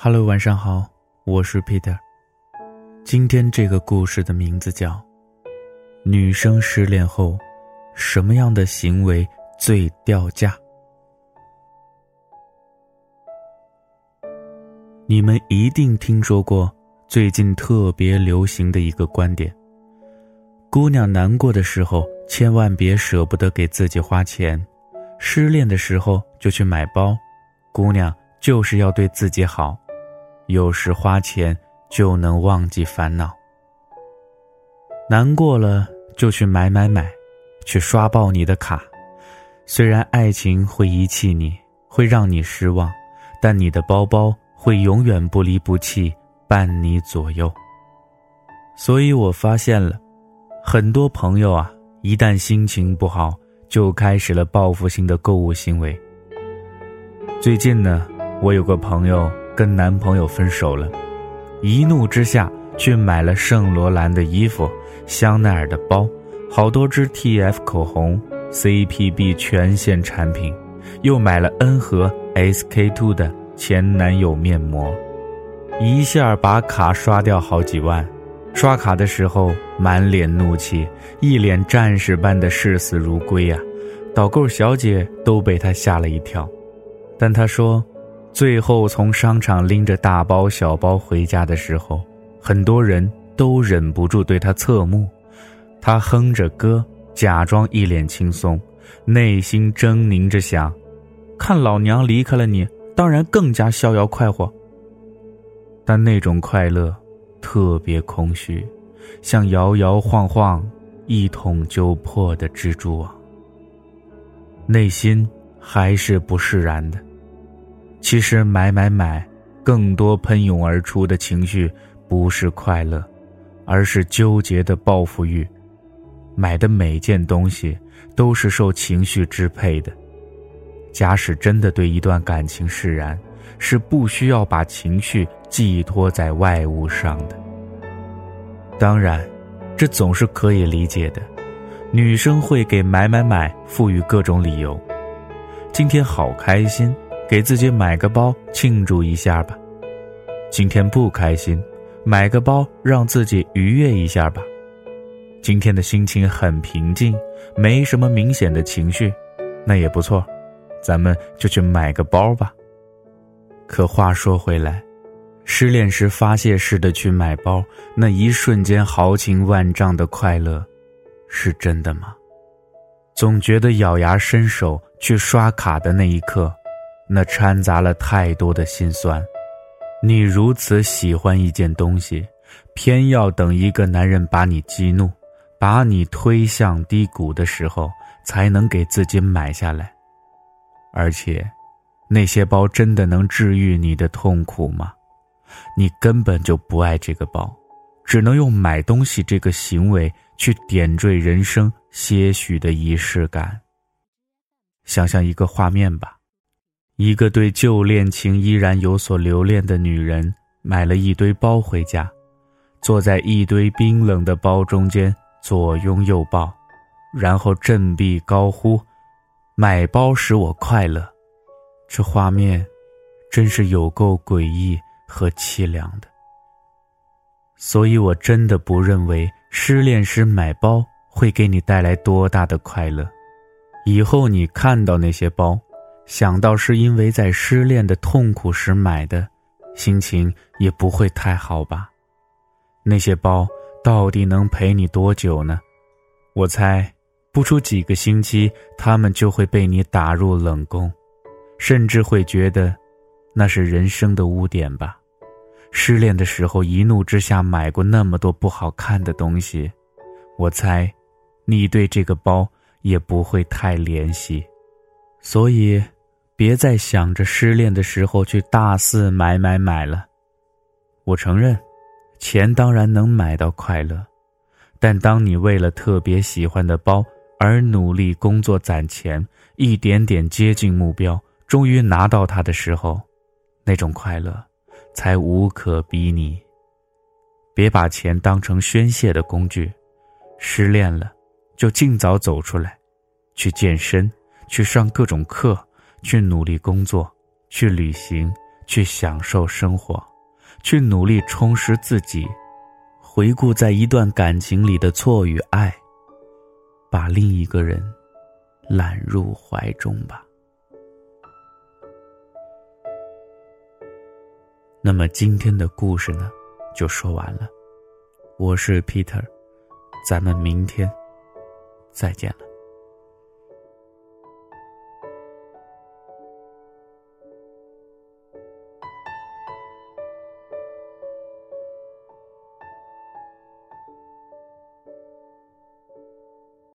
Hello，晚上好，我是 Peter。今天这个故事的名字叫《女生失恋后什么样的行为最掉价》。你们一定听说过最近特别流行的一个观点：姑娘难过的时候，千万别舍不得给自己花钱；失恋的时候就去买包。姑娘就是要对自己好。有时花钱就能忘记烦恼，难过了就去买买买，去刷爆你的卡。虽然爱情会遗弃你，会让你失望，但你的包包会永远不离不弃，伴你左右。所以我发现了，很多朋友啊，一旦心情不好，就开始了报复性的购物行为。最近呢，我有个朋友。跟男朋友分手了，一怒之下去买了圣罗兰的衣服、香奈儿的包、好多支 TF 口红、CPB 全线产品，又买了 N 盒 SK two 的前男友面膜，一下把卡刷掉好几万。刷卡的时候满脸怒气，一脸战士般的视死如归啊！导购小姐都被他吓了一跳，但他说。最后从商场拎着大包小包回家的时候，很多人都忍不住对他侧目。他哼着歌，假装一脸轻松，内心狰狞着想：看老娘离开了你，当然更加逍遥快活。但那种快乐，特别空虚，像摇摇晃晃、一捅就破的蜘蛛网。内心还是不释然的。其实买买买，更多喷涌而出的情绪不是快乐，而是纠结的报复欲。买的每件东西都是受情绪支配的。假使真的对一段感情释然，是不需要把情绪寄托在外物上的。当然，这总是可以理解的。女生会给买买买赋予各种理由。今天好开心。给自己买个包庆祝一下吧，今天不开心，买个包让自己愉悦一下吧。今天的心情很平静，没什么明显的情绪，那也不错，咱们就去买个包吧。可话说回来，失恋时发泄似的去买包，那一瞬间豪情万丈的快乐，是真的吗？总觉得咬牙伸手去刷卡的那一刻。那掺杂了太多的心酸。你如此喜欢一件东西，偏要等一个男人把你激怒，把你推向低谷的时候，才能给自己买下来。而且，那些包真的能治愈你的痛苦吗？你根本就不爱这个包，只能用买东西这个行为去点缀人生些许的仪式感。想象一个画面吧。一个对旧恋情依然有所留恋的女人，买了一堆包回家，坐在一堆冰冷的包中间，左拥右抱，然后振臂高呼：“买包使我快乐。”这画面，真是有够诡异和凄凉的。所以我真的不认为失恋时买包会给你带来多大的快乐。以后你看到那些包。想到是因为在失恋的痛苦时买的，心情也不会太好吧？那些包到底能陪你多久呢？我猜，不出几个星期，他们就会被你打入冷宫，甚至会觉得，那是人生的污点吧？失恋的时候一怒之下买过那么多不好看的东西，我猜，你对这个包也不会太怜惜，所以。别再想着失恋的时候去大肆买买买了。我承认，钱当然能买到快乐，但当你为了特别喜欢的包而努力工作攒钱，一点点接近目标，终于拿到它的时候，那种快乐才无可比拟。别把钱当成宣泄的工具，失恋了就尽早走出来，去健身，去上各种课。去努力工作，去旅行，去享受生活，去努力充实自己。回顾在一段感情里的错与爱，把另一个人揽入怀中吧。那么今天的故事呢，就说完了。我是 Peter，咱们明天再见了。